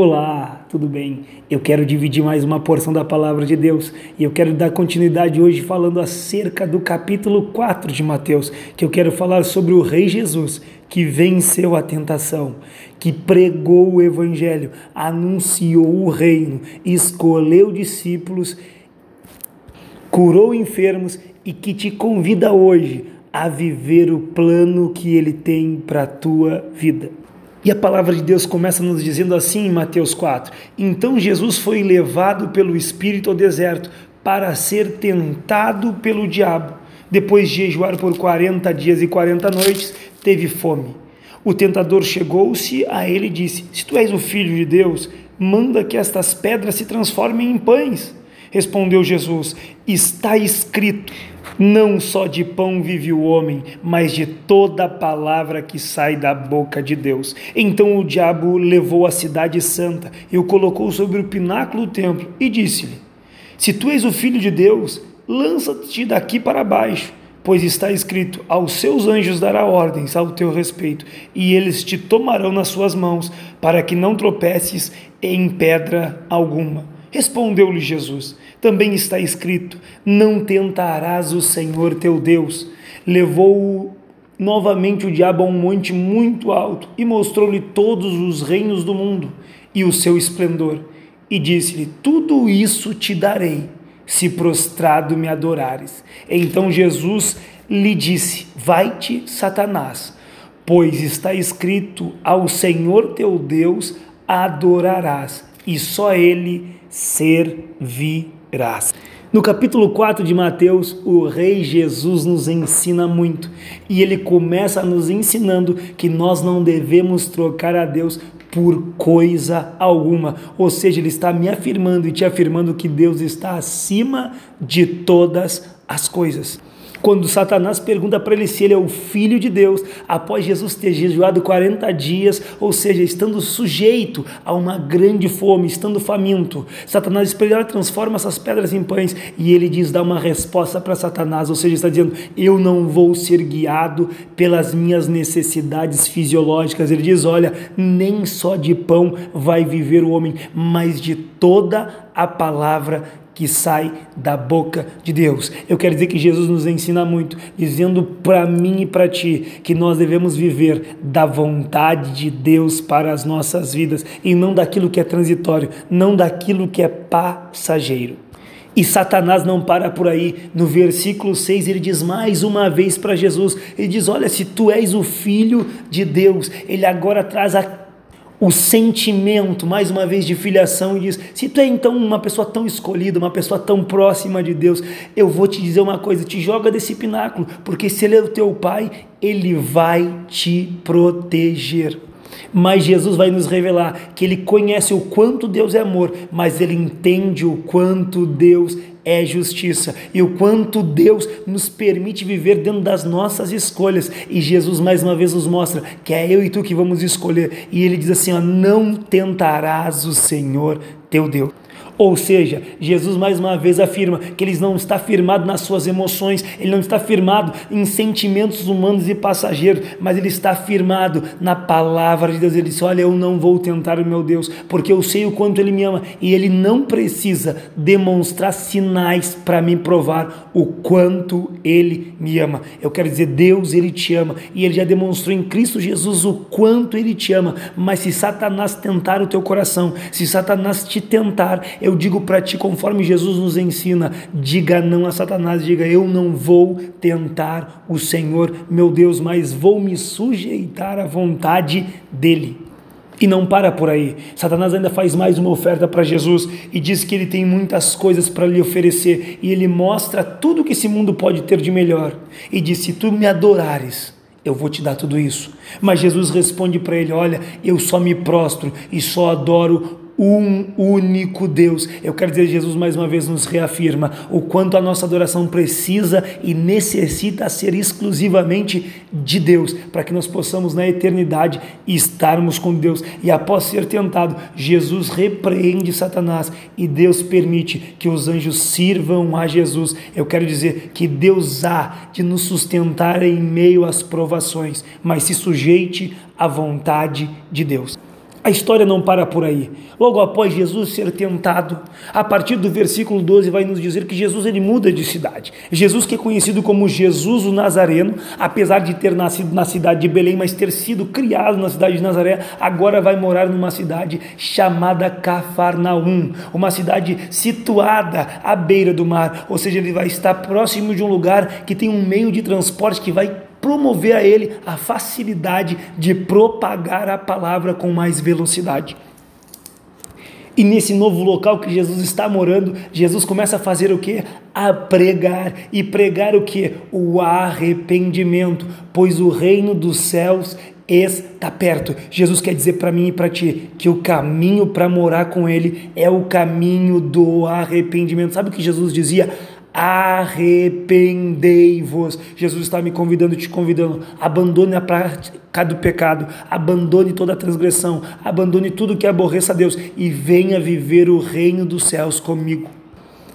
Olá, tudo bem? Eu quero dividir mais uma porção da palavra de Deus e eu quero dar continuidade hoje falando acerca do capítulo 4 de Mateus, que eu quero falar sobre o Rei Jesus que venceu a tentação, que pregou o evangelho, anunciou o reino, escolheu discípulos, curou enfermos e que te convida hoje a viver o plano que ele tem para a tua vida. E a palavra de Deus começa nos dizendo assim em Mateus 4: Então Jesus foi levado pelo Espírito ao deserto para ser tentado pelo diabo. Depois de jejuar por 40 dias e 40 noites, teve fome. O tentador chegou-se a ele e disse: Se tu és o filho de Deus, manda que estas pedras se transformem em pães. Respondeu Jesus: Está escrito: Não só de pão vive o homem, mas de toda palavra que sai da boca de Deus. Então o diabo levou a cidade santa e o colocou sobre o pináculo do templo e disse-lhe: Se tu és o filho de Deus, lança-te daqui para baixo. Pois está escrito: Aos seus anjos dará ordens ao teu respeito, e eles te tomarão nas suas mãos, para que não tropeces em pedra alguma. Respondeu-lhe Jesus: Também está escrito: Não tentarás o Senhor teu Deus. Levou novamente o diabo a um monte muito alto e mostrou-lhe todos os reinos do mundo e o seu esplendor. E disse-lhe: Tudo isso te darei, se prostrado me adorares. Então Jesus lhe disse: Vai-te, Satanás, pois está escrito: Ao Senhor teu Deus adorarás, e só ele servirás. No capítulo 4 de Mateus, o Rei Jesus nos ensina muito e ele começa nos ensinando que nós não devemos trocar a Deus por coisa alguma. Ou seja, ele está me afirmando e te afirmando que Deus está acima de todas as coisas. Quando Satanás pergunta para ele se ele é o filho de Deus, após Jesus ter jejuado 40 dias, ou seja, estando sujeito a uma grande fome, estando faminto, Satanás espelha, transforma essas pedras em pães e ele diz, dá uma resposta para Satanás, ou seja, está dizendo: Eu não vou ser guiado pelas minhas necessidades fisiológicas. Ele diz: Olha, nem só de pão vai viver o homem, mas de toda a palavra que sai da boca de Deus. Eu quero dizer que Jesus nos ensina muito, dizendo para mim e para ti que nós devemos viver da vontade de Deus para as nossas vidas e não daquilo que é transitório, não daquilo que é passageiro. E Satanás não para por aí. No versículo 6 ele diz mais uma vez para Jesus: ele diz: Olha, se tu és o filho de Deus, ele agora traz a o sentimento, mais uma vez, de filiação e diz: se tu é então uma pessoa tão escolhida, uma pessoa tão próxima de Deus, eu vou te dizer uma coisa: te joga desse pináculo, porque se ele é o teu pai, ele vai te proteger. Mas Jesus vai nos revelar que ele conhece o quanto Deus é amor, mas ele entende o quanto Deus é justiça e o quanto Deus nos permite viver dentro das nossas escolhas. E Jesus mais uma vez nos mostra que é eu e tu que vamos escolher. E ele diz assim: ó, não tentarás o Senhor teu Deus. Ou seja, Jesus mais uma vez afirma que ele não está firmado nas suas emoções, ele não está firmado em sentimentos humanos e passageiros, mas ele está firmado na palavra de Deus. Ele disse: Olha, eu não vou tentar o meu Deus, porque eu sei o quanto ele me ama e ele não precisa demonstrar sinais para me provar o quanto ele me ama. Eu quero dizer, Deus, ele te ama e ele já demonstrou em Cristo Jesus o quanto ele te ama. Mas se Satanás tentar o teu coração, se Satanás te tentar, eu digo para ti, conforme Jesus nos ensina, diga não a Satanás, diga eu não vou tentar o Senhor, meu Deus, mas vou me sujeitar à vontade dele. E não para por aí. Satanás ainda faz mais uma oferta para Jesus e diz que ele tem muitas coisas para lhe oferecer. E ele mostra tudo que esse mundo pode ter de melhor. E diz: Se tu me adorares, eu vou te dar tudo isso. Mas Jesus responde para ele: Olha, eu só me prostro e só adoro um único Deus. Eu quero dizer, Jesus mais uma vez nos reafirma o quanto a nossa adoração precisa e necessita ser exclusivamente de Deus, para que nós possamos na eternidade estarmos com Deus. E após ser tentado, Jesus repreende Satanás e Deus permite que os anjos sirvam a Jesus. Eu quero dizer que Deus há de nos sustentar em meio às provações, mas se sujeite à vontade de Deus. A história não para por aí. Logo após Jesus ser tentado, a partir do versículo 12 vai nos dizer que Jesus ele muda de cidade. Jesus que é conhecido como Jesus o Nazareno, apesar de ter nascido na cidade de Belém, mas ter sido criado na cidade de Nazaré, agora vai morar numa cidade chamada Cafarnaum, uma cidade situada à beira do mar, ou seja, ele vai estar próximo de um lugar que tem um meio de transporte que vai promover a ele a facilidade de propagar a palavra com mais velocidade. E nesse novo local que Jesus está morando, Jesus começa a fazer o que? A pregar. E pregar o que? O arrependimento, pois o reino dos céus está perto. Jesus quer dizer para mim e para ti que o caminho para morar com Ele é o caminho do arrependimento. Sabe o que Jesus dizia? Arrependei-vos. Jesus está me convidando, te convidando. Abandone a prática do pecado, abandone toda a transgressão, abandone tudo que aborreça a Deus e venha viver o reino dos céus comigo.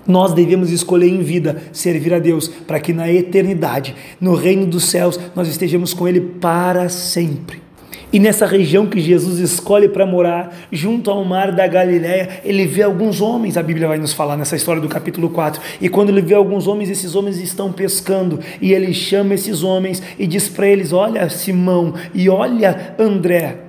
Nós devemos escolher em vida servir a Deus para que na eternidade, no reino dos céus, nós estejamos com Ele para sempre. E nessa região que Jesus escolhe para morar, junto ao mar da Galiléia, ele vê alguns homens, a Bíblia vai nos falar nessa história do capítulo 4. E quando ele vê alguns homens, esses homens estão pescando, e ele chama esses homens e diz para eles: Olha, Simão, e olha, André,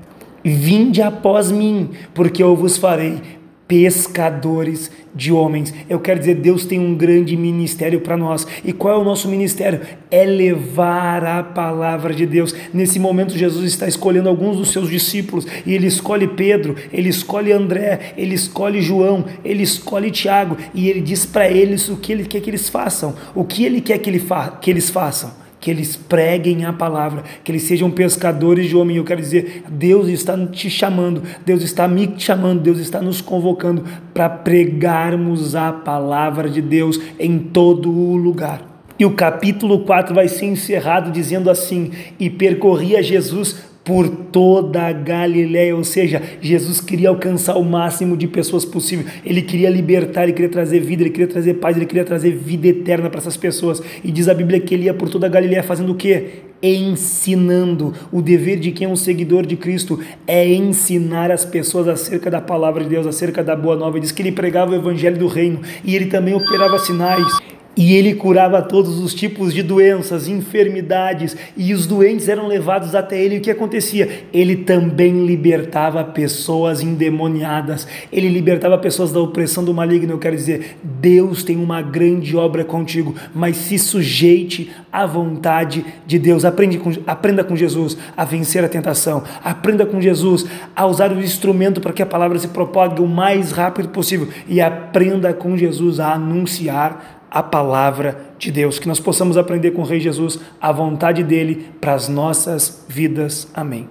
vinde após mim, porque eu vos farei pescadores de homens. Eu quero dizer, Deus tem um grande ministério para nós. E qual é o nosso ministério? É levar a palavra de Deus. Nesse momento, Jesus está escolhendo alguns dos seus discípulos e ele escolhe Pedro, ele escolhe André, ele escolhe João, ele escolhe Tiago e ele diz para eles o que ele quer que eles façam, o que ele quer que, ele fa que eles façam que eles preguem a palavra, que eles sejam pescadores de homem. Eu quero dizer, Deus está te chamando, Deus está me chamando, Deus está nos convocando para pregarmos a palavra de Deus em todo o lugar. E o capítulo 4 vai ser encerrado dizendo assim: E percorria Jesus por toda a Galiléia, ou seja, Jesus queria alcançar o máximo de pessoas possível. Ele queria libertar, ele queria trazer vida, ele queria trazer paz, ele queria trazer vida eterna para essas pessoas. E diz a Bíblia que ele ia por toda a Galiléia fazendo o quê? Ensinando. O dever de quem é um seguidor de Cristo é ensinar as pessoas acerca da palavra de Deus, acerca da boa nova. Ele diz que ele pregava o evangelho do reino e ele também operava sinais. E ele curava todos os tipos de doenças, enfermidades, e os doentes eram levados até ele. E o que acontecia? Ele também libertava pessoas endemoniadas, ele libertava pessoas da opressão do maligno. Eu quero dizer, Deus tem uma grande obra contigo, mas se sujeite à vontade de Deus. Aprende com, aprenda com Jesus a vencer a tentação, aprenda com Jesus a usar o instrumento para que a palavra se propague o mais rápido possível, e aprenda com Jesus a anunciar a palavra de Deus, que nós possamos aprender com o Rei Jesus a vontade dele para as nossas vidas. Amém.